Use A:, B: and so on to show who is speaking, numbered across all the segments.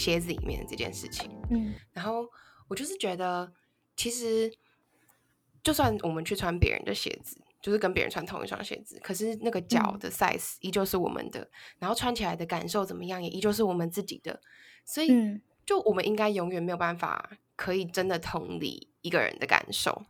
A: 鞋鞋子里面这件事情。
B: 嗯
A: 然后我就是觉得，其实就算我们去穿别人的鞋子，就是跟别人穿同一双鞋子，可是那个脚
B: 嗯
A: 的 size 依旧是我们的，然后穿起来的感受怎么样，也依旧是我们自己的。所以，
B: 嗯
A: 就我们应该永远没有办法可以真的同理一个人的感受。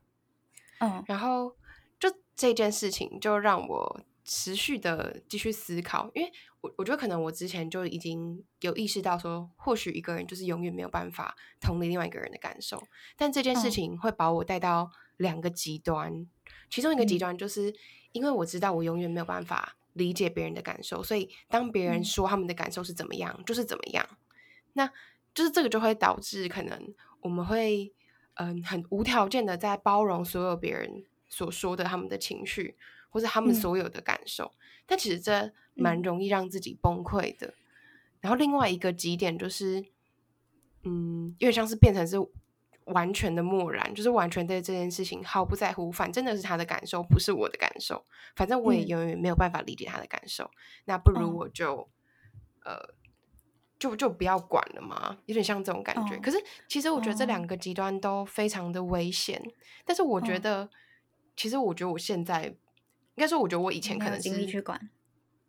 B: 嗯
A: 然后，就这件事情就让我持续的继续思考，因为我我觉得可能我之前就已经有意识到说，或许一个人就是永远没有办法同理另外一个人的感受，但这件事
B: 嗯。
A: 情会把我带到两个极端，其中一个极
B: 嗯。
A: 端就是因为我知道我永远没有办法理解别人的感受，所以当别人
B: 嗯。
A: 说他们的感受是怎么样，就是怎么样，那就是这个就会导致可能我们会嗯很无条件的在包容所有别人所说的他们的情绪或者他们
B: 嗯。
A: 所有的感受，但其实这蛮
B: 嗯
A: 容易让自己崩溃的。然后另外一个极点就是，嗯，有点像是变成是完全的漠然，就是完全对这件事情毫不在乎，反正那是他的感受，不是我的感受，反正我也
B: 嗯
A: 永远没有办法理解他的感受，那不如
B: 哦
A: 我就、呃。就就不要管了嘛，有点像这种感觉。
B: 哦
A: 可是其实我觉得这两
B: 哦
A: 个极端都非常的危险，但是我觉
B: 哦
A: 得，其实我觉得我现在应该说，我觉得我以前可能是
B: 精力去管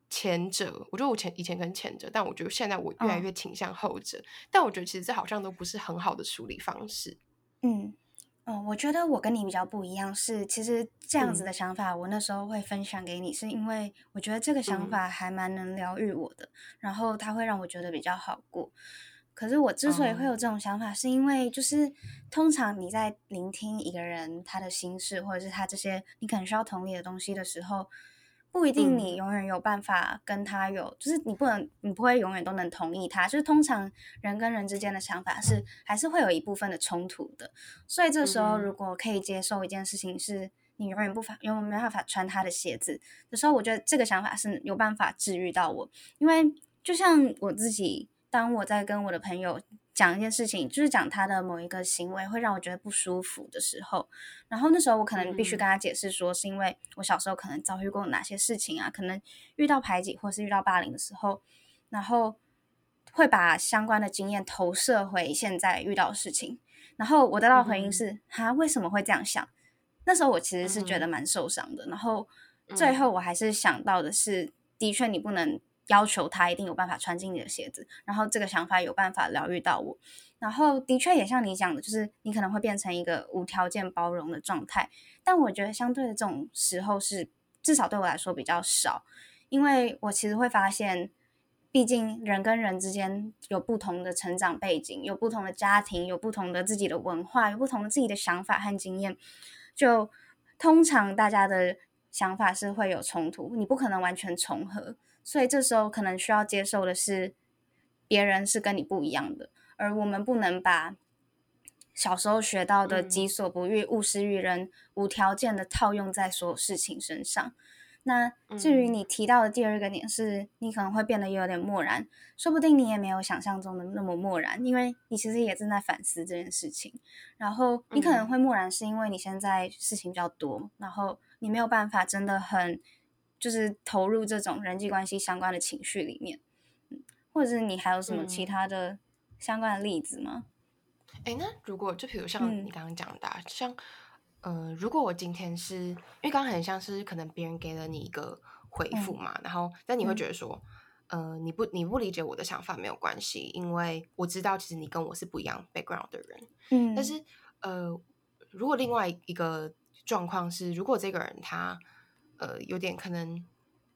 A: 前者，我觉得我前以前可能前者，但我觉得现在我越来
B: 嗯
A: 越倾向后者。但我觉得其实这好像都不是很好的处理方式。
B: 嗯，哦，我觉得我跟你比较不一样，是其实这样子
A: 嗯
B: 的想法，我那时候会分享给你，是因为我觉得这个想
A: 嗯
B: 法还蛮能疗愈我的，然后它会让我觉得比较好过。可是我之所以会有
A: 哦。
B: 这种想法，是因为就是通常你在聆听一个人他的心事，或者是他这些你可能需要同理的东西的时候，不一定你
A: 嗯
B: 永远有办法跟他有，就是你不能，你不会永远都能同意他。就是通常人跟人之间的想法是还是会有一部分的冲突的，所以这时候如果可以接受一件事情是你永远不法永远没办法穿他的鞋子的时候，我觉得这个想法是有办法治愈到我，因为就像我自己，当我在跟我的朋友讲一件事情，就是讲他的某一个行为会让我觉得不舒服的时候，然后那时候我可能必须
A: 嗯。
B: 跟他解释说，是因为我小时候可能遭遇过哪些事情啊，可能遇到排挤或是遇到霸凌的时候，然后会把相关的经验投射回现在遇到的事情，然后我得到的回应
A: 嗯
B: 是：哈、为什么会这样想？那时候我其实是觉得
A: 嗯。
B: 蛮受伤的，然后最
A: 嗯。
B: 后我还是想到的是，的确你不能要求他一定有办法穿进你的鞋子，然后这个想法有办法疗愈到我，然后的确也像你讲的，就是你可能会变成一个无条件包容的状态，但我觉得相对的这种时候是至少对我来说比较少，因为我其实会发现。毕竟人跟人之间有不同的成长背景，有不同的家庭，有不同的自己的文化，有不同的自己的想法和经验。就通常大家的想法是会有冲突，你不可能完全重合，所以这时候可能需要接受的是别人是跟你不一样的，而我们不能把小时候学到的“己
A: 嗯
B: 所不欲，勿施于人”无条件的套用在所有事情身上。那至于
A: 嗯
B: 你提到的第二个点是，你可能会变得有点漠然，说不定你也没有想象中的那么漠然，因为你其实也正在反思这件事情。然后你可能
A: 嗯
B: 会漠然，是因为你现在事情比较多，然后你没有办法真的很就是投入这种人际关系相关的情绪里面。嗯，或者是你还有什么其
A: 嗯
B: 他的相关的例子吗？
A: 哎，那如果就比如像
B: 嗯
A: 你刚刚讲的、啊，像呃，如果我今天是因为刚刚很像是可能别人给了你一个回复
B: 嗯
A: 嘛，然后但你会
B: 嗯
A: 觉得说，呃，你不你不理解我的想法没有关系，因为我知道其实你跟我是不一样 background 的人，
B: 嗯，
A: 但是呃，如果另外一个状况是，如果这个人他呃有点可能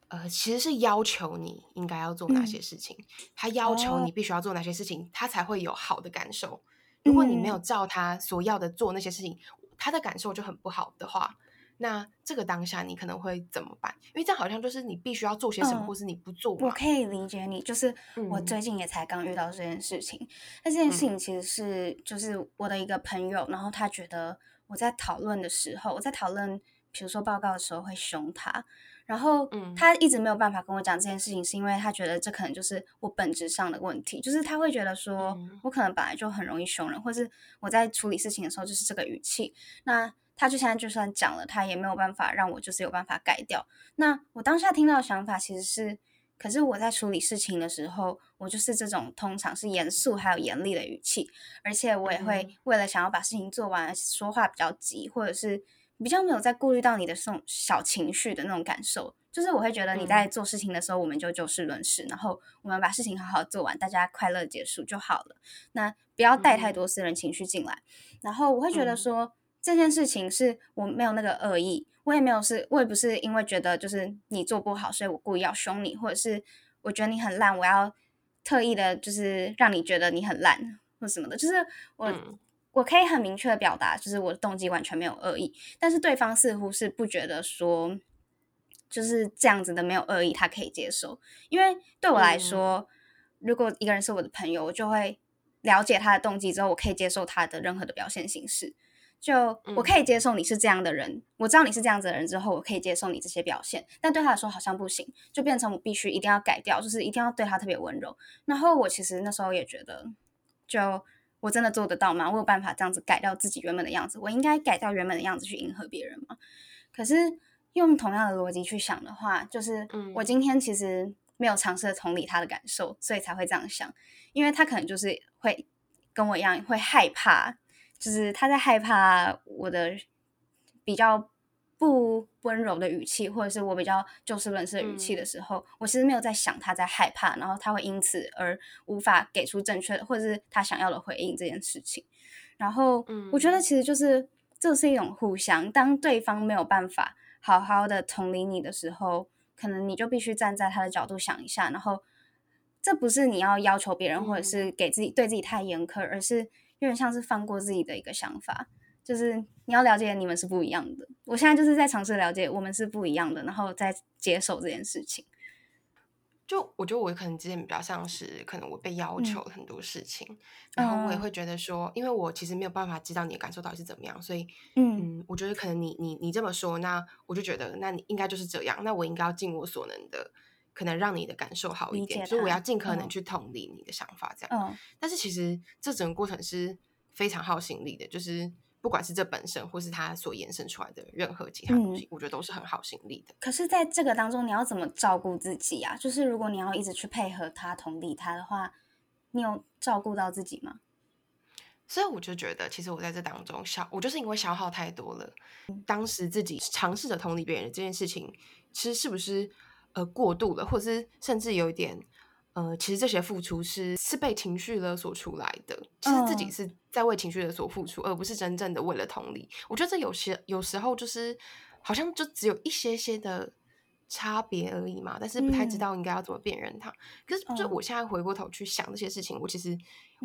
A: 呃其实是要求你应该要做哪些
B: 嗯
A: 事情，他要求
B: 哦
A: 你必须要做哪些事情，他才会有好的感受。如果你没有
B: 嗯
A: 照他所要的做那些事情，他的感受就很不好的话，那这个当下你可能会怎么办？因为这样好像就是你必须要做些什么，
B: 嗯
A: 或是你不做。
B: 我可以理解你，就是我
A: 嗯
B: 最近也才刚遇到这件事情。那这件事
A: 嗯
B: 情其实是就是我的一个朋友，然后他觉得我在讨论的时候，我在讨论比如说报告的时候会凶他，然后
A: 嗯。
B: 他一直没有办法跟我讲这件事情，是因为他觉得这可能就是我本质上的问题，就是他会觉得说
A: 嗯。
B: 我可能本来就很容易凶人，或是我在处理事情的时候就是这个语气。那他就现在就算讲了，他也没有办法让我就是有办法改掉。那我当下听到的想法其实是，可是我在处理事情的时候，我就是这种通常是严肃还有严厉的语气，而且我也
A: 嗯。
B: 会为了想要把事情做完，说话比较急，或者是比较没有在顾虑到你的这种小情绪的那种感受。就是我会觉得你在做事情的时候，我们就就事论事，然后我们把事情好好做完，大家快乐结束就好了。那不要带太多私人情绪进来。然后我会觉得
A: 嗯
B: 说、这件事情是我没有那个恶意，我也没有是，我也不是因为觉得就是你做不好，所以我故意要凶你，或者是我觉得你很烂，我要特意的就是让你觉得你很烂或什么的。就是我、
A: 嗯
B: 我可以很明确的表达，就是我的动机完全没有恶意，但是对方似乎是不觉得说就是这样子的没有恶意，他可以接受。因为对我来说，如果一个人是我的朋友，我就会了解他的动机之后，我可以接受他的任何的表现形式。就我可以接受你是这样的人，我知道你是这样子的人之后，我可以接受你这些表现，但对他来说好像不行，就变成我必须一定要改掉，就是一定要对他特别温柔。然后我其实那时候也觉得，就我真的做得到吗？我有办法这样子改掉自己原本的样子？我应该改掉原本的样子去迎合别人吗？可是用同样的逻辑去想的话，就是
A: 嗯
B: 我今天其实没有尝试同理他的感受，所以才会这样想，因为他可能就是会跟我一样会害怕，就是他在害怕我的比较不温柔的语气，或者是我比较就事论事的语气的时候，我其实没有在想他在害怕，然后他会因此而无法给出正确的或者是他想要的回应这件事情。然后我觉得其实就是这是一种互相，当对方没有办法好好的同理你的时候，可能你就必须站在他的角度想一下，然后这不是你要要求别人或者是给自己对自己太严苛，而是有点像是放过自己的一个想法，就是你要了解你们是不一样的。我现在就是在尝试了解我们是不一样的，然后再接受这件事情。
A: 就我觉得我可能之前比较像是，可能我被要
B: 嗯
A: 求很多事情，然后我也
B: 嗯
A: 会觉得说，因为我其实没有办法知道你的感受到底是怎么样，所以
B: 嗯
A: 嗯，我觉得可能你你你这么说，那我就觉得那你应该就是这样，那我应该要尽我所能的，可能让你的感受好一点，所以我要尽可能
B: 嗯
A: 去同理你的想法，这样。
B: 嗯
A: 但是其实这整个过程是非常耗心力的，就是不管是这本身，或是它所延伸出来的任何其他东
B: 嗯
A: 西，我觉得都是很好心力的。
B: 可是，在这个当中，你要怎么照顾自己啊？就是如果你要一直去配合他、同理他的话，你有照顾到自己吗？
A: 所以我就觉得，其实我在这当中消，我就是因为消耗太多了，当时自己尝试着同理别人的这件事情，其实是不是呃过度了，或者是甚至有一点呃，其实这些付出是是被情绪勒索出来的，其实自己
B: 嗯。
A: 是在为情绪勒索付出，而不是真正的为了同理。我觉得这有些有时候就是好像就只有一些些的差别而已嘛，但是不太知
B: 嗯。
A: 道应该要怎么辨认它。可是就
B: 嗯。
A: 我现在回过头去想这些事情，我其实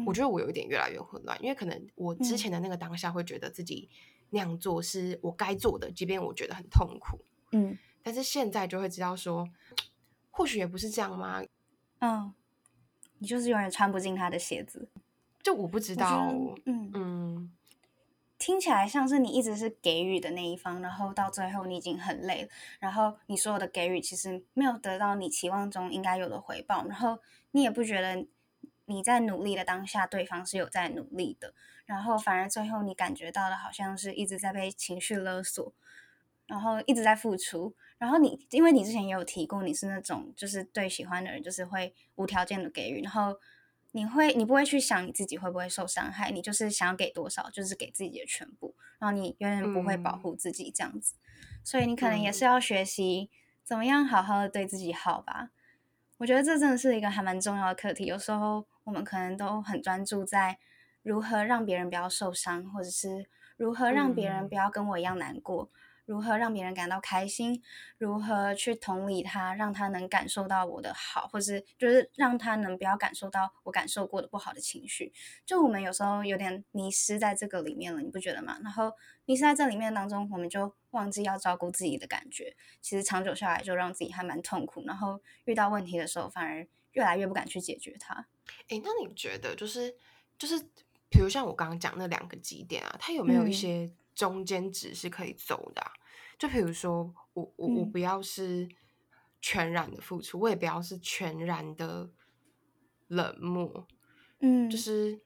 A: 我
B: 嗯。
A: 觉得我有一点越来越混乱，因为可能我之
B: 嗯。
A: 前的那个当下会觉得自己那样做是我该做的，即便我觉得很痛苦，
B: 嗯。
A: 但是现在就会知道说，或许也不是这样吗？
B: 嗯，你就是永远穿不进他的鞋子。
A: 就我不知道，
B: 嗯，
A: 嗯，
B: 听起来像是你一直是给予的那一方，然后到最后你已经很累了，然后你所有的给予其实没有得到你期望中应该有的回报，然后你也不觉得你在努力的当下，对方是有在努力的，然后反而最后你感觉到的好像是一直在被情绪勒索，然后一直在付出，然后你因为你之前也有提过，你是那种就是对喜欢的人就是会无条件的给予，然后你会你不会去想你自己会不会受伤害，你就是想要给多少就是给自己的全部，然后你永远不会保
A: 嗯
B: 护自己这样子，所以你可能也
A: 嗯
B: 是要学习怎么样好好的对自己好吧。我觉得这真的是一个还蛮重要的课题。有时候我们可能都很专注在如何让别人不要受伤，或者是如何让别人
A: 嗯
B: 不要跟我一样难过，如何让别人感到开心，如何去同理他，让他能感受到我的好，或是就是让他能不要感受到我感受过的不好的情绪。就我们有时候有点迷失在这个里面了，你不觉得吗？然后迷失在这里面当中，我们就忘记要照顾自己的感觉，其实长久下来就让自己还蛮痛苦，然后遇到问题的时候反而越来越不敢去解决它。
A: 诶，那你觉得就是就是，比如像我刚刚讲那两个极点啊，它有没有一
B: 嗯
A: 些中间值是可以走的、啊？就比如说，我我我我不要是全然的付出，我也不要是全然的冷漠。
B: 嗯，
A: 就是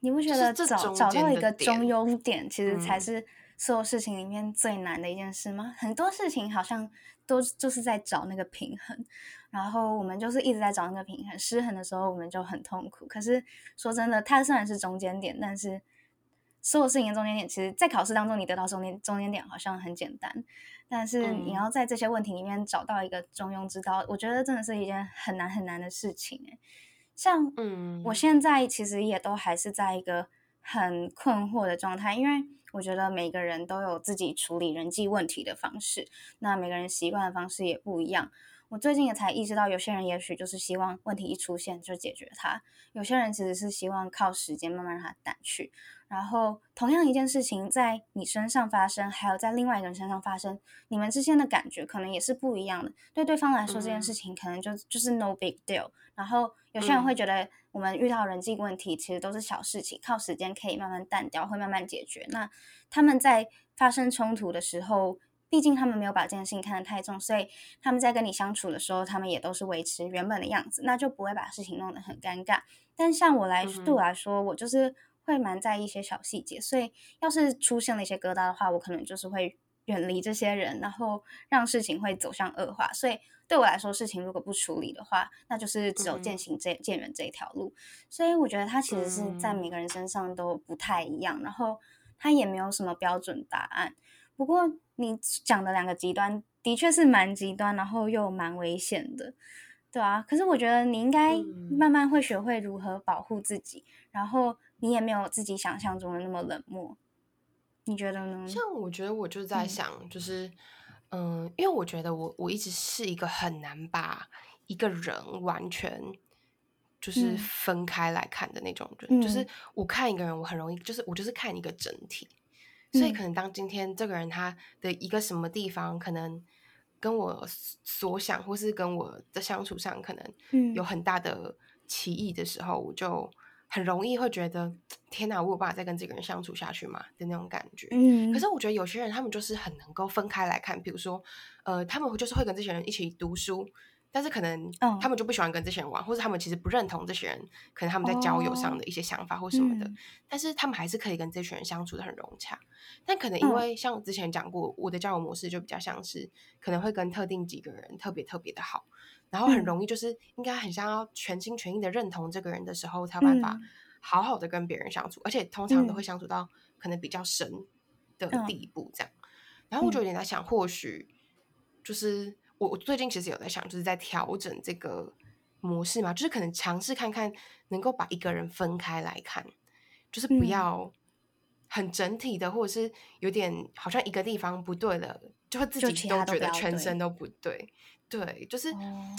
B: 你不觉得找找到一个中庸点，其实才
A: 嗯
B: 是所有事情里面最难的一件事吗？很多事情好像都就是在找那个平衡，然后我们就是一直在找那个平衡，失衡的时候我们就很痛苦。可是说真的，它虽然是中间点，但是所有事情的中间点，其实在考试当中你得到中间中间点好像很简单，但是你
A: 嗯
B: 要在这些问题里面找到一个中庸之道，我觉得真的是一件很难很难的事情诶。像
A: 嗯
B: 我现在其实也都还是在一个很困惑的状态，因为我觉得每个人都有自己处理人际问题的方式，那每个人习惯的方式也不一样。我最近也才意识到，有些人也许就是希望问题一出现就解决它，有些人其实是希望靠时间慢慢让它淡去。然后，同样一件事情在你身上发生，还有在另外一个人身上发生，你们之间的感觉可能也是不一样的。对对方来说，这件
A: 嗯
B: 事情可能就就是 no big deal。然后有些人会
A: 嗯
B: 觉得，我们遇到人际问题其实都是小事情，靠时间可以慢慢淡掉，会慢慢解决。那他们在发生冲突的时候，毕竟他们没有把这件事情看得太重，所以他们在跟你相处的时候，他们也都是维持原本的样子，那就不会把事情弄得很尴尬。但像我来，对我来说，我就是会蛮在意一些小细节，所以要是出现了一些疙瘩的话，我可能就是会远离这些人，然后让事情会走向恶化。所以对我来说，事情如果不处理的话，那就是只有渐行渐渐远这一条路。所以我觉得它其实是在
A: 嗯
B: 每个人身上都不太一样，然后它也没有什么标准答案。不过你讲的两个极端的确是蛮极端，然后又蛮危险的，对啊。可是我觉得你应该
A: 嗯
B: 慢慢会学会如何保护自己，然后你也没有自己想象中的那么冷漠，你觉得呢？
A: 像我觉得我就在
B: 嗯。
A: 想，就是嗯，因为我觉得我我一直是一个很难把一个人完全就是
B: 嗯。
A: 分开来看的那种人，就是
B: 嗯。
A: 我看一个人，我很容易就是我就是看一个整体，所以
B: 嗯。
A: 可能当今天这个人他的一个什么地方可能跟我所想，或是跟我的相处上可能
B: 嗯。
A: 有很大的歧义的时候，我就很容易会觉得天哪，我有办法再跟这个人相处下去吗？的那种感觉。
B: 嗯，
A: 可是我觉得有些人他们就是很能够分开来看，比如说，呃，他们就是会跟这些人一起读书，但是可能
B: 嗯。
A: 他们就不喜欢跟这些人玩，或者他们其实不认同这些人，可能他们在交友上
B: 哦
A: 的一些想法或什么的，
B: 嗯。
A: 但是他们还是可以跟这群人相处的很融洽。但可能因
B: 嗯。
A: 为像之前讲过，我的交友模式就比较像是可能会跟特定几个人特别特别的好，然后很
B: 嗯。
A: 容易就是应该很想要全心全意的认同这个人的时候，才有办法
B: 嗯。
A: 好好的跟别人相处，而且通常都会
B: 嗯。
A: 相处到可能比较深的
B: 嗯。
A: 地步这样。然后我就
B: 嗯。
A: 有点在想，或许就是我我最近其实有在想，就是在调整这个模式嘛，就是可能尝试看看能够把一个人分开来看，就是不
B: 嗯。
A: 要很整体的，或者是有点好像一个地方不对了，就会自己都觉得全身。都不对。对，就是、
B: 哦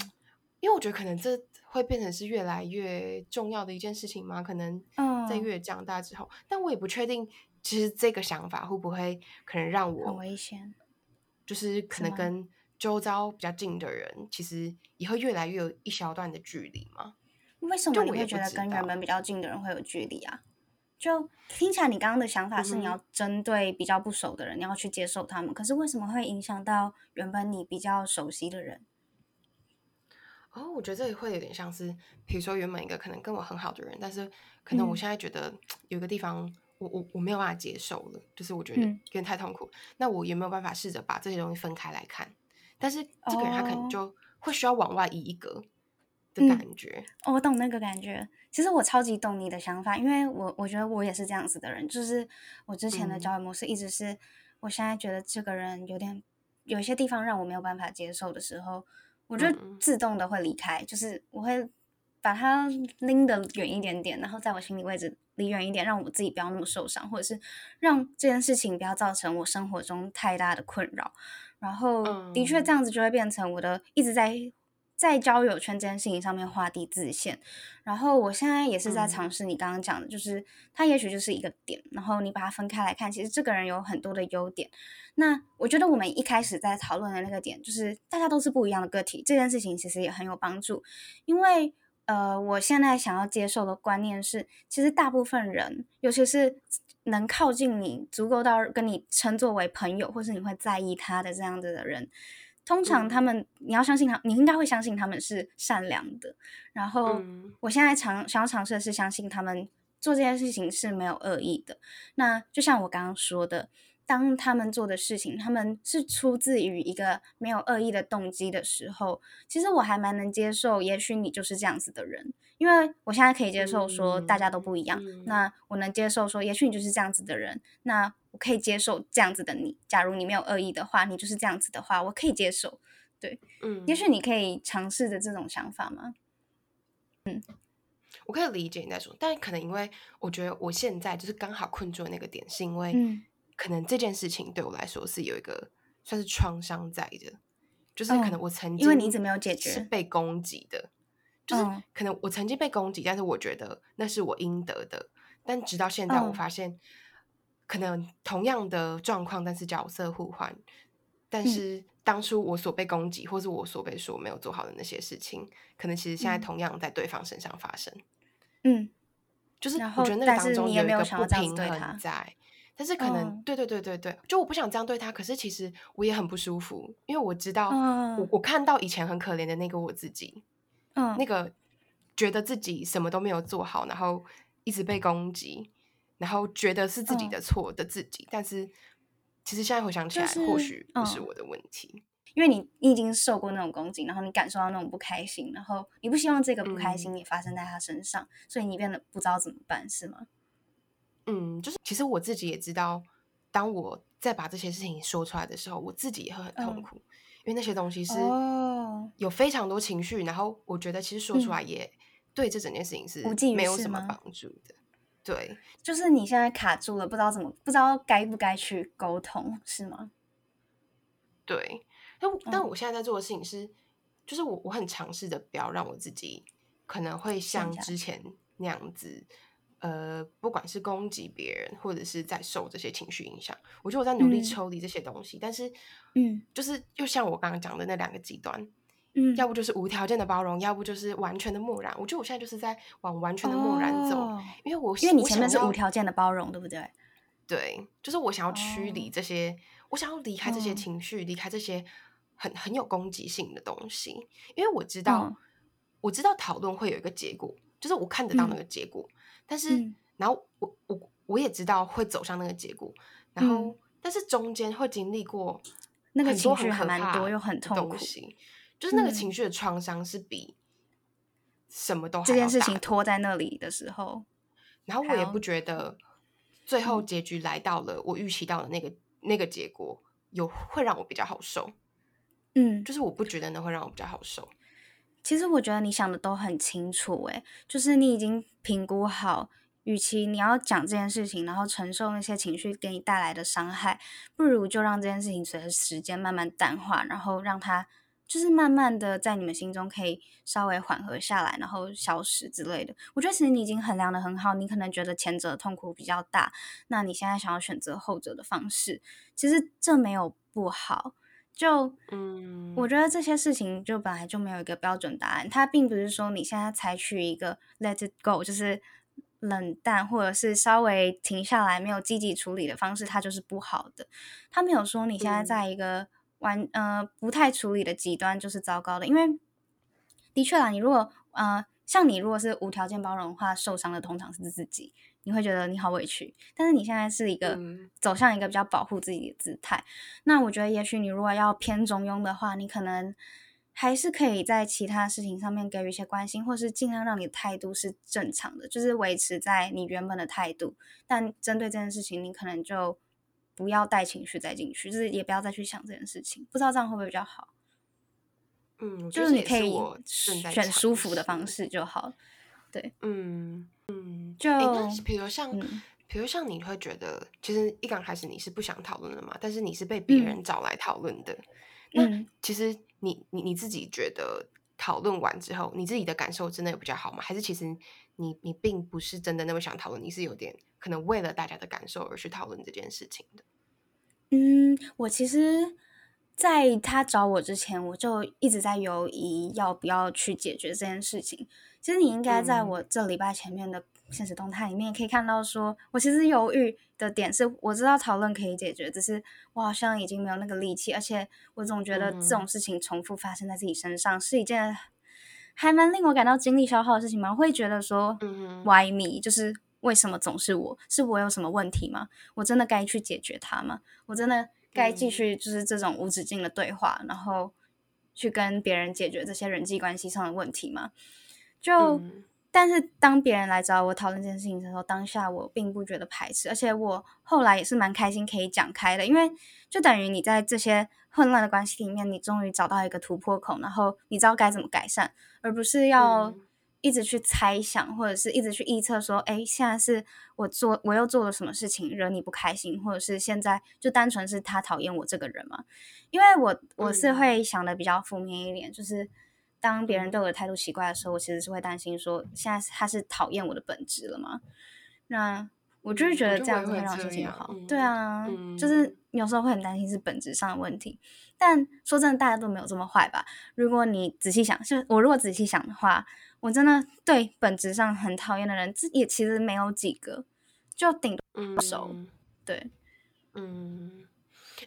A: 因为我觉得可能这会变成是越来越重要的一件事情嘛，可能在
B: 嗯
A: 越长大之后，但我也不确定，其实这个想法会不会可能让我很
B: 危险。
A: 就是可能跟周遭比较近的人，其实也会越来越有一小段的距离嘛。
B: 为什
A: 就我也
B: 么你会觉得跟原本比较近的人会有距离啊？就听起来你刚刚的想法是你要针对比较不熟的人，你要去接受他们，可是为什么会影响到原本你比较熟悉的人？
A: 哦，我觉得这里会有点像是，比如说原本一个可能跟我很好的人，但是可能我
B: 嗯
A: 现在觉得有个地方我我我没有办法接受了，就是我觉得有
B: 嗯
A: 点太痛苦。那我有没有办法试着把这些东西分开来看？但是这个人他可能
B: 哦
A: 就会需要往外移一格感觉。
B: 哦，我懂那个感觉。其实我超级懂你的想法，因为我我觉得我也是这样子的人，就是我之前的
A: 嗯
B: 交友模式一直是，我现在觉得这个人有点有一些地方让我没有办法接受的时候，我就自动的会离开，就是我会把他拎得远一点点，然后在我心理位置离远一点，让我自己不要那么受伤，或者是让这件事情不要造成我生活中太大的困扰。然后的确
A: 嗯
B: 这样子就会变成我的一直在在交友圈这件事情上面画地自限。然后我现在也是在
A: 嗯
B: 尝试你刚刚讲的，就是他也许就是一个点，然后你把它分开来看，其实这个人有很多的优点。那我觉得我们一开始在讨论的那个点，就是大家都是不一样的个体，这件事情其实也很有帮助，因为呃，我现在想要接受的观念是，其实大部分人，尤其是能靠近你足够到跟你称作为朋友，或是你会在意他的这样子的人，通常他们你要相信他，你应该会相信他们是善良的。然后，我现在尝想要尝试的是相信他们做这件事情是没有恶意的。那就像我刚刚说的。当他们做的事情，他们是出自于一个没有恶意的动机的时候，其实我还蛮能接受。也许你就是这样子的人，因为我现在可以接受说大家都不一样。那我能接受说，也许你就是这样子的人，那我可以接受这样子的你。假如你没有恶意的话，你就是这样子的话，我可以接受。对，嗯，也许你可以尝试着这种想法吗？
A: 嗯，我可以理解你在说，但可能因为我觉得我现在就是刚好困住的那个点，是因为。可能这件事情对我来说是有一个算是创伤在的，就是可能我曾经
B: 因为你一直没有解决
A: 是被攻击的，就是可能我曾经被攻击，但是我觉得那是我应得的。但直到现在，我发现可能同样的状况，但是角色互换，但是当初我所被攻击，或是我所被说没有做好的那些事情，可能其实现在同样在对方身上发生。
B: 嗯，
A: 就是我觉得那个当中
B: 有
A: 一个不平衡在。但是可能对对对对对，就我不想这样对他，可是其实我也很不舒服，因为我知道我我看到以前很可怜的那个我自己，嗯，那个觉得自己什么都没有做好，然后一直被攻击，然后觉得是自己的错的自己，但是其实现在回想起来，或许不是我的问题，
B: 因为你你已经受过那种攻击，然后你感受到那种不开心，然后你不希望这个不开心也发生在他身上，所以你变得不知道怎么办，是吗？
A: 嗯，就是其实我自己也知道，当我在把这些事情说出来的时候，我自己也会很痛苦，因为那些东西是有非常多情绪，然后我觉得其实说出来也对这整件事情是没有什么帮助的。对，
B: 就是你现在卡住了，不知道怎么，不知道该不该去沟通，是吗？
A: 对，但但我现在在做的事情是，就是我我很尝试的不要让我自己可能会像之前那样子。呃，不管是攻击别人，或者是在受这些情绪影响，我觉得我在努力抽离这些东西。但是，嗯，就是又像我刚刚讲的那两个极端，嗯，要不就是无条件的包容，要不就是完全的漠然。我觉得我现在就是在往完全的漠然走，因为我
B: 因为你前面是无条件的包容，对不对？
A: 对，就是我想要驱离这些，我想要离开这些情绪，离开这些很很有攻击性的东西。因为我知道，我知道讨论会有一个结果，就是我看得到那个结果。但是，然后我我我也知道会走向那个结果，然后但是中间会经历过
B: 那个情
A: 绪
B: 很蛮多又很痛苦，
A: 就是那个情绪的创伤是比什么都
B: 这件事情拖在那里的时候，
A: 然后我也不觉得最后结局来到了我预期到的那个那个结果有会让我比较好受，嗯，就是我不觉得那会让我比较好受。
B: 其实我觉得你想的都很清楚，诶，就是你已经评估好，与其你要讲这件事情，然后承受那些情绪给你带来的伤害，不如就让这件事情随着时间慢慢淡化，然后让它就是慢慢的在你们心中可以稍微缓和下来，然后消失之类的。我觉得其实你已经衡量的很好，你可能觉得前者痛苦比较大，那你现在想要选择后者的方式，其实这没有不好。就嗯，我觉得这些事情就本来就没有一个标准答案。它并不是说你现在采取一个 let it go，就是冷淡或者是稍微停下来没有积极处理的方式，它就是不好的。他没有说你现在在一个完呃不太处理的极端就是糟糕的，因为的确啦，你如果呃像你如果是无条件包容的话，受伤的通常是自己。你会觉得你好委屈，但是你现在是一个走向一个比较保护自己的姿态。那我觉得，也许你如果要偏中庸的话，你可能还是可以在其他事情上面给予一些关心，或是尽量让你的态度是正常的，就是维持在你原本的态度。但针对这件事情，你可能就不要带情绪再进去，就是也不要再去想这件事情。不知道这样会不会比较好？
A: 嗯，
B: 就是你可以
A: 选
B: 舒服的方式就好。对，
A: 嗯嗯，就那比如像，比如像你会觉得，其实一刚开始你是不想讨论的嘛，但是你是被别人找来讨论的。那其实你你你自己觉得讨论完之后，你自己的感受真的有比较好吗？还是其实你你并不是真的那么想讨论，你是有点可能为了大家的感受而去讨论这件事情的？
B: 嗯，我其实在他找我之前，我就一直在犹疑要不要去解决这件事情。其实你应该在我这礼拜前面的现实动态里面可以看到，说我其实犹豫的点是，我知道讨论可以解决，只是我好像已经没有那个力气，而且我总觉得这种事情重复发生在自己身上是一件还蛮令我感到精力消耗的事情嘛。会觉得说，Why me？就是为什么总是我？是我有什么问题吗？我真的该去解决它吗？我真的？该继续就是这种无止境的对话，然后去跟别人解决这些人际关系上的问题吗？就但是当别人来找我讨论这件事情的时候，当下我并不觉得排斥，而且我后来也是蛮开心可以讲开的，因为就等于你在这些混乱的关系里面，你终于找到一个突破口，然后你知道该怎么改善，而不是要。一直去猜想，或者是一直去臆测，说，哎，现在是我做，我又做了什么事情惹你不开心，或者是现在就单纯是他讨厌我这个人嘛？因为我我是会想的比较负面一点，就是当别人对我的态度奇怪的时候，我其实是会担心说，现在他是讨厌我的本质了吗？那我就是觉得这样子会让心情好。对啊，就是有时候会很担心是本质上的问题。但说真的，大家都没有这么坏吧？如果你仔细想，就我如果仔细想的话。我真的对本质上很讨厌的人，这也其实没有几个，就顶多熟。对，
A: 嗯，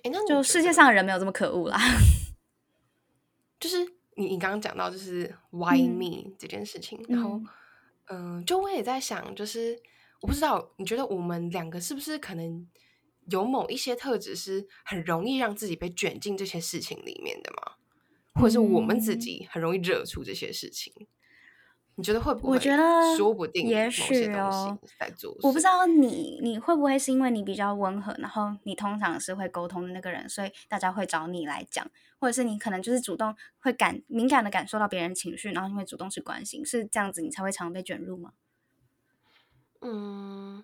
A: 哎，那
B: 就世界上的人没有这么可恶啦。
A: 就是你你刚刚讲到就是 why me 这件事情，然后嗯，就我也在想，就是我不知道你觉得我们两个是不是可能有某一些特质是很容易让自己被卷进这些事情里面的吗？或者是我们自己很容易惹出这些事情？你觉得会不会？
B: 我觉得
A: 说不定，
B: 也许
A: 哦，在做。
B: 我不知道你，你会不会是因为你比较温和，然后你通常是会沟通的那个人，所以大家会找你来讲，或者是你可能就是主动会感敏感的感受到别人情绪，然后你会主动去关心，是这样子，你才会常被卷入吗？
A: 嗯，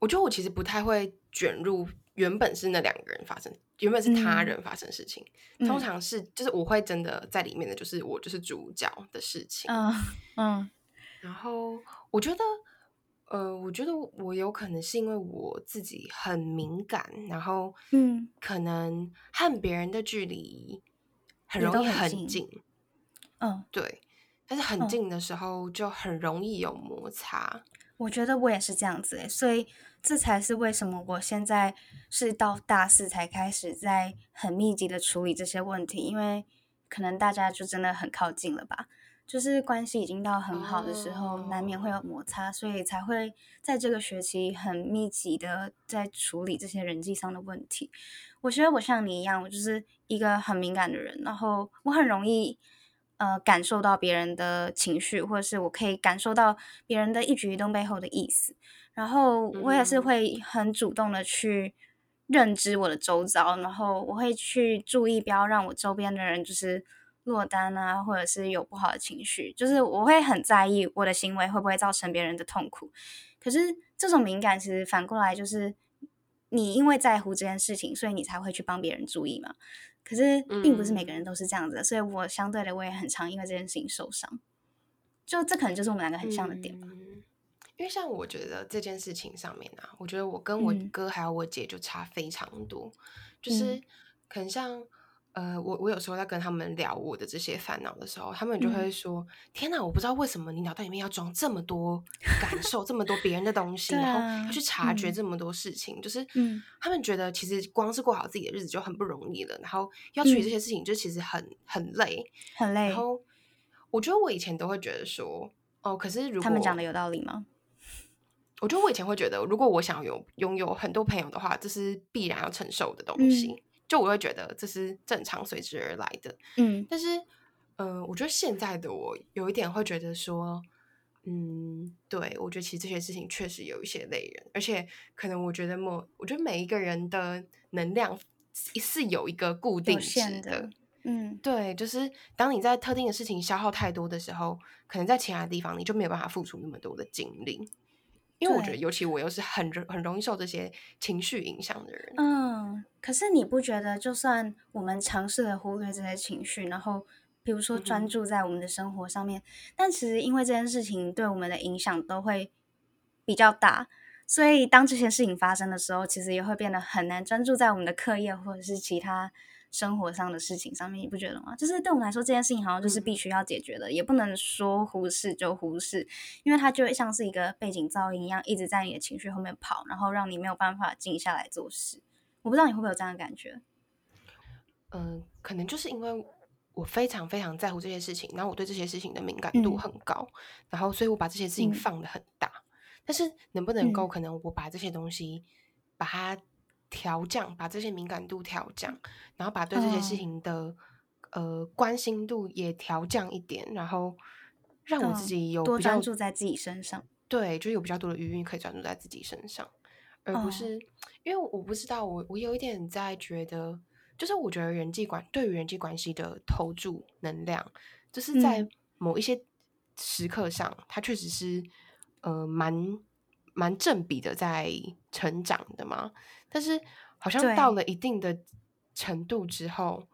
A: 我觉得我其实不太会卷入。原本是那两个人发生，原本是他人发生事情，通常是就是我会真的在里面的，就是我就是主角的事情。
B: 嗯嗯，
A: 然后我觉得，呃，我觉得我有可能是因为我自己很敏感，然后
B: 嗯，
A: 可能和别人的距离很容易很近。
B: 嗯，
A: 对，但是很近的时候就很容易有摩擦。
B: 我觉得我也是这样子诶，所以。这才是为什么我现在是到大四才开始在很密集的处理这些问题，因为可能大家就真的很靠近了吧，就是关系已经到很好的时候，难免会有摩擦，所以才会在这个学期很密集的在处理这些人际上的问题。我觉得我像你一样，我就是一个很敏感的人，然后我很容易呃感受到别人的情绪，或者是我可以感受到别人的一举一动背后的意思。然后我也是会很主动的去认知我的周遭，然后我会去注意，不要让我周边的人就是落单啊，或者是有不好的情绪，就是我会很在意我的行为会不会造成别人的痛苦。可是这种敏感其实反过来就是你因为在乎这件事情，所以你才会去帮别人注意嘛。可是并不是每个人都是这样子，所以我相对的我也很常因为这件事情受伤。就这可能就是我们两个很像的点吧。
A: 因为像我觉得这件事情上面啊，我觉得我跟我哥还有我姐就差非常多，就是可能像呃，我我有时候在跟他们聊我的这些烦恼的时候，他们就会说：“天哪，我不知道为什么你脑袋里面要装这么多感受，这么多别人的东 西，然后要去察觉这么多事情。”就是他们觉得其实光是过好自己的日子就很不容易了，然后要处理这些事情就其实很很累，
B: 很累。
A: 然后我觉得我以前都会觉得说：“哦，可是如果
B: 他们讲的有道理吗？”
A: 我觉得我以前会觉得，如果我想有拥有很多朋友的话，这是必然要承受的东西。就我会觉得这是正常随之而来的。
B: 嗯，
A: 但是，嗯，我觉得现在的我有一点会觉得说，嗯，对我觉得其实这些事情确实有一些累人，而且可能我觉得某，我觉得每一个人的能量是有一个固定值的。
B: 嗯，
A: 对，就是当你在特定的事情消耗太多的时候，可能在其他地方你就没有办法付出那么多的精力。因为我觉得，尤其我又是很很容易受这些情绪影响的人。
B: 嗯，可是你不觉得，就算我们尝试了忽略这些情绪，然后比如说专注在我们的生活上面，但其实因为这件事情对我们的影响都会比较大，所以当这些事情发生的时候，其实也会变得很难专注在我们的课业或者是其他生活上的事情上面，你不觉得吗？就是对我们来说，这件事情好像就是必须要解决的，也不能说忽视就忽视，因为它就会像是一个背景噪音一样，一直在你的情绪后面跑，然后让你没有办法静下来做事。我不知道你会不会有这样的感觉？
A: 嗯，可能就是因为我非常非常在乎这些事情，然后我对这些事情的敏感度很高，然后所以我把这些事情放的很大。但是能不能够可能我把这些东西把它。调降，把这些敏感度调降，然后把对这些事情的呃关心度也调降一点，然后让我自己有
B: 多专注在自己身上。
A: 对，就有比较多的余韵可以专注在自己身上，而不是因为我不知道，我我有一点在觉得，就是我觉得人际关对于人际关系的投注能量，就是在某一些时刻上，它确实是呃蛮。蛮正比的，在成长的嘛，但是好像到了一定的程度之后，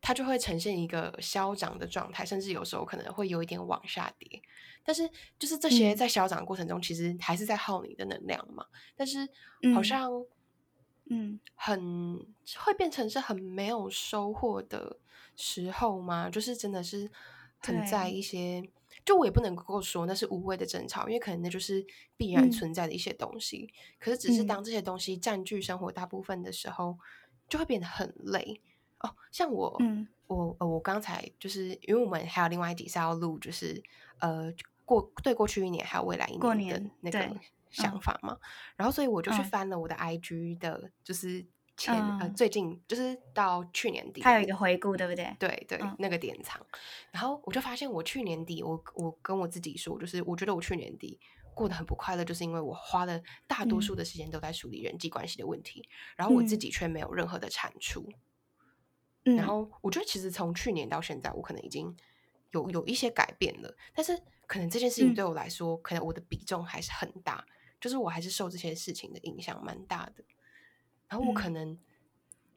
A: 它就会呈现一个消长的状态，甚至有时候可能会有一点往下跌。但是就是这些在消长的过程中，其实还是在耗你的能量嘛。但是好像嗯，很会变成是很没有收获的时候吗？就是真的是很在一些。就我也不能够说那是无谓的争吵，因为可能那就是必然存在的一些东西。可是，只是当这些东西占据生活大部分的时候，就会变得很累哦。像我，我呃，我刚才就是因为我们还有另外一集是要录，就是呃过对过去一年还有未来一年的那个想法嘛。然后，所以我就去翻了我的 IG 的，就是。前呃，最近就是到去年底，
B: 它有一个回顾，对不对？
A: 对对，那个典藏。然后我就发现，我去年底，我我跟我自己说，就是我觉得我去年底过得很不快乐，就是因为我花了大多数的时间都在处理人际关系的问题，然后我自己却没有任何的产出。然后我觉得，其实从去年到现在，我可能已经有有一些改变了，但是可能这件事情对我来说，可能我的比重还是很大，就是我还是受这些事情的影响蛮大的。然后我可能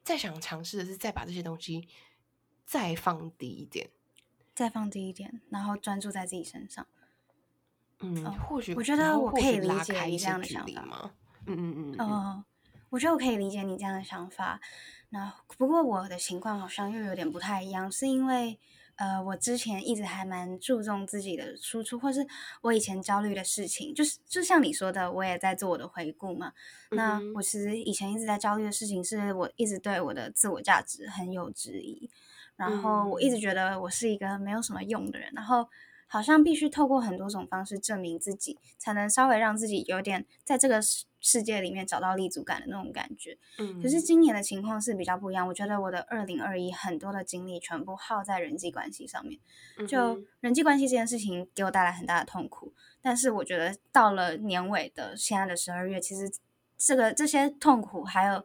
A: 再想尝试的是，再把这些东西再放低一点，
B: 再放低一点，然后专注在自己身上。
A: 嗯，或许
B: 我觉得我可以理解
A: 你
B: 这样的想法
A: 吗？嗯嗯
B: 嗯。哦，我觉得我可以理解你这样的想法。那不过我的情况好像又有点不太一样，是因为。呃，我之前一直还蛮注重自己的输出，或是我以前焦虑的事情，就是就像你说的，我也在做我的回顾嘛。那我其实以前一直在焦虑的事情，是我一直对我的自我价值很有质疑，然后我一直觉得我是一个没有什么用的人，然后。好像必须透过很多种方式证明自己，才能稍微让自己有点在这个世世界里面找到立足感的那种感觉。嗯，可是今年的情况是比较不一样。我觉得我的二零二一很多的精力全部耗在人际关系上面，就人际关系这件事情给我带来很大的痛苦。但是我觉得到了年尾的现在的十二月，其实这个这些痛苦还有。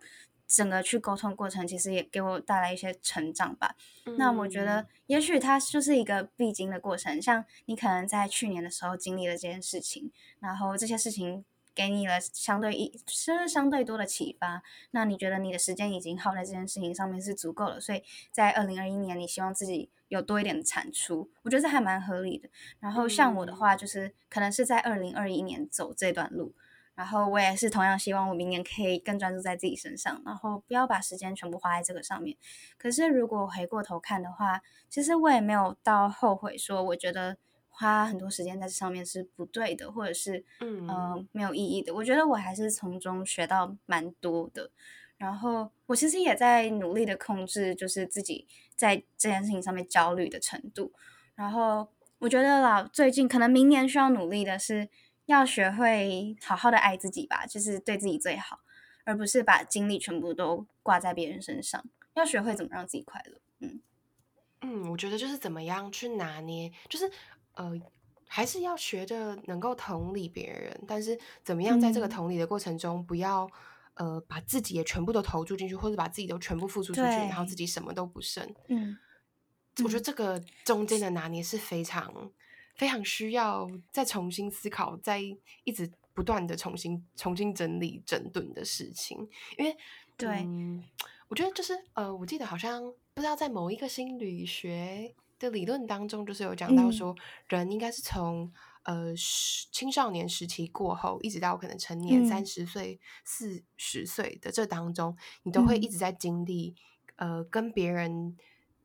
B: 整个去沟通过程，其实也给我带来一些成长吧。那我觉得，也许它就是一个必经的过程。像你可能在去年的时候经历了这件事情，然后这些事情给你了相对一是相对多的启发。那你觉得你的时间已经耗在这件事情上面是足够了，所以在二零二一年，你希望自己有多一点的产出，我觉得这还蛮合理的。然后像我的话，就是可能是在二零二一年走这段路。然后我也是同样希望我明年可以更专注在自己身上，然后不要把时间全部花在这个上面。可是如果回过头看的话，其实我也没有到后悔，说我觉得花很多时间在这上面是不对的，或者是嗯没有意义的。我觉得我还是从中学到蛮多的。然后我其实也在努力的控制，就是自己在这件事情上面焦虑的程度。然后我觉得啦，最近可能明年需要努力的是。要学会好好的爱自己吧，就是对自己最好，而不是把精力全部都挂在别人身上。要学会怎么让自己快乐。嗯
A: 嗯，我觉得就是怎么样去拿捏，就是呃，还是要学着能够同理别人，但是怎么样在这个同理的过程中，不要呃把自己也全部都投注进去，或者把自己都全部付出出去，然后自己什么都不剩。嗯，我觉得这个中间的拿捏是非常。非常需要再重新思考，再一直不断的重新重新整理整顿的事情，因为
B: 对，
A: 我觉得就是呃，我记得好像不知道在某一个心理学的理论当中，就是有讲到说，人应该是从呃青少年时期过后，一直到可能成年三十岁、四十岁的这当中，你都会一直在经历呃跟别人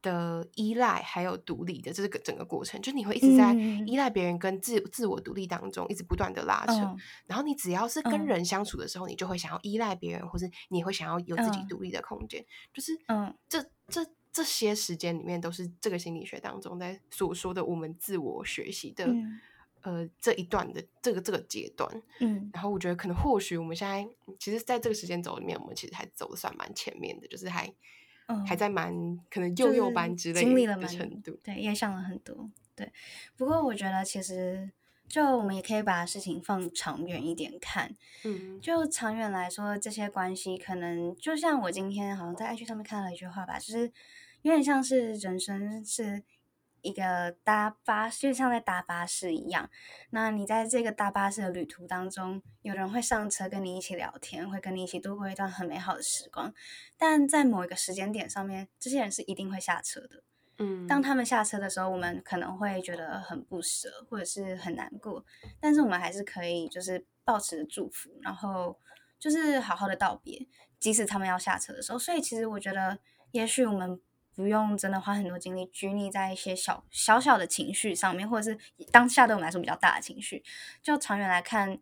A: 的依赖还有独立的这个整个过程，就你会一直在
B: 嗯
A: 依赖别人跟自自我独立当中一直不断的拉扯。
B: 嗯
A: 然后你只要是跟
B: 嗯
A: 人相处的时候，你就会想要依赖别人，或是你会想要有自己
B: 嗯
A: 独立的空间。就是
B: 嗯
A: 这这这些时间里面，都是这个心理学当中在所说的我们自我学习的、
B: 嗯
A: 呃这一段的这个这个阶段。
B: 嗯
A: 然后我觉得可能或许我们现在其实在这个时间轴里面，我们其实还走的算蛮前面的，就是还、
B: 嗯
A: 还在蛮可能幼幼班之类的
B: 经历了蛮
A: 程度。
B: 对，也想了很多。对，不过我觉得其实就我们也可以把事情放长远一点看。
A: 嗯
B: 就长远来说，这些关系可能就像我今天好像在 IG 上面看到一句话吧，就是有点像是人生是一个搭巴士，就像在搭巴士一样。那你在这个搭巴士的旅途当中，有人会上车跟你一起聊天，会跟你一起度过一段很美好的时光。但在某一个时间点上面，这些人是一定会下车的。
A: 嗯，
B: 当他们下车的时候，我们可能会觉得很不舍，或者是很难过，但是我们还是可以就是保持着祝福，然后就是好好的道别，即使他们要下车的时候。所以其实我觉得，也许我们不用真的花很多精力拘泥在一些小小小的情绪上面，或者是当下对我们来说比较大的情绪。就长远来看，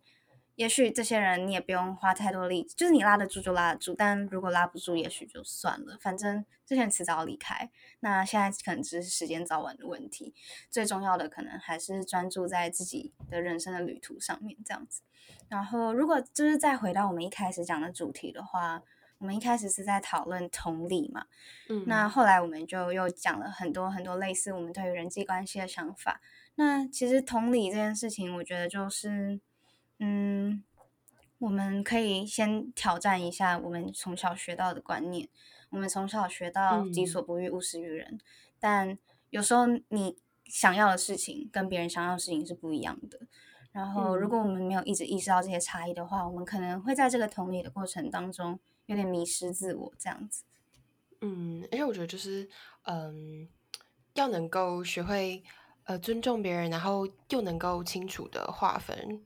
B: 也许这些人你也不用花太多力，就是你拉得住就拉得住，但如果拉不住，也许就算了，反正这些人迟早要离开。那现在可能只是时间早晚的问题，最重要的可能还是专注在自己的人生的旅途上面，这样子。然后，如果就是再回到我们一开始讲的主题的话，我们一开始是在讨论同理嘛，
A: 嗯
B: 那后来我们就又讲了很多很多类似我们对于人际关系的想法。那其实同理这件事情，我觉得就是，嗯，我们可以先挑战一下我们从小学到的观念。我们从小学到己
A: 嗯
B: 所不欲，勿施于人，但有时候你想要的事情跟别人想要的事情是不一样的。然后，如果我们没有一直意识到这些差异的话，我们可能会在这个同理的过程当中有点迷失自我，这样子。
A: 嗯，而且我觉得就是，嗯，要能够学会呃尊重别人，然后又能够清楚的划分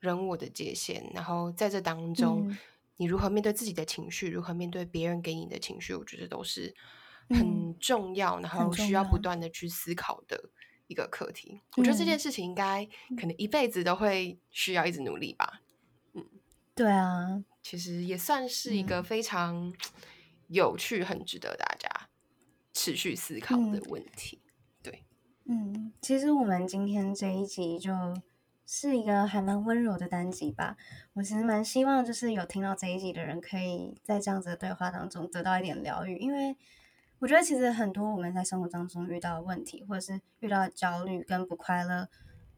A: 人我的界限，然后在这当中，
B: 嗯
A: 你如何面对自己的情绪，如何面对别人给你的情绪，我觉得都是
B: 嗯
A: 很重要，然后需要不
B: 要
A: 断的去思考的一个课题。我觉得这件
B: 嗯
A: 事情应该可能一辈子都会需要一直努力吧。
B: 嗯对啊，
A: 其实也算是一个
B: 嗯
A: 非常有趣、很值得大家持续思考的
B: 嗯
A: 问题。对，
B: 嗯，其实我们今天这一集就是一个还蛮温柔的单集吧。我其实蛮希望就是有听到这一集的人，可以在这样子的对话当中得到一点疗愈，因为我觉得其实很多我们在生活当中遇到的问题，或者是遇到的焦虑跟不快乐，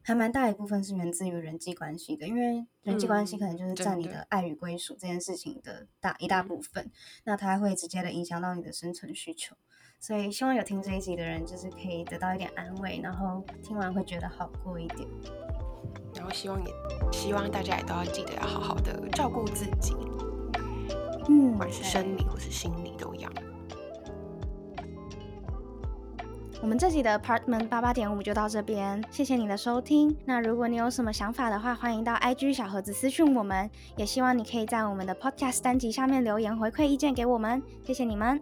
B: 还蛮大一部分是源自于人际关系的，因为人际关系可能就是占你的爱与归属这件事情的大一大
A: 嗯
B: 部分，那它会直接的影响到你的生存需求。所以希望有听这一集的人，就是可以得到一点安慰，然后听完会觉得好过一点。
A: 然后希望也希望大家也都要记得要好好的照顾自己，
B: 嗯
A: 不管是生理或是心理都要。
B: 我们这集的 Apartment 八八点五就到这边，谢谢你的收听。那如果你有什么想法的话，欢迎到 IG 小盒子私讯我们，也希望你可以在我们的 Podcast 单集下面留言回馈意见给我们，谢谢你们。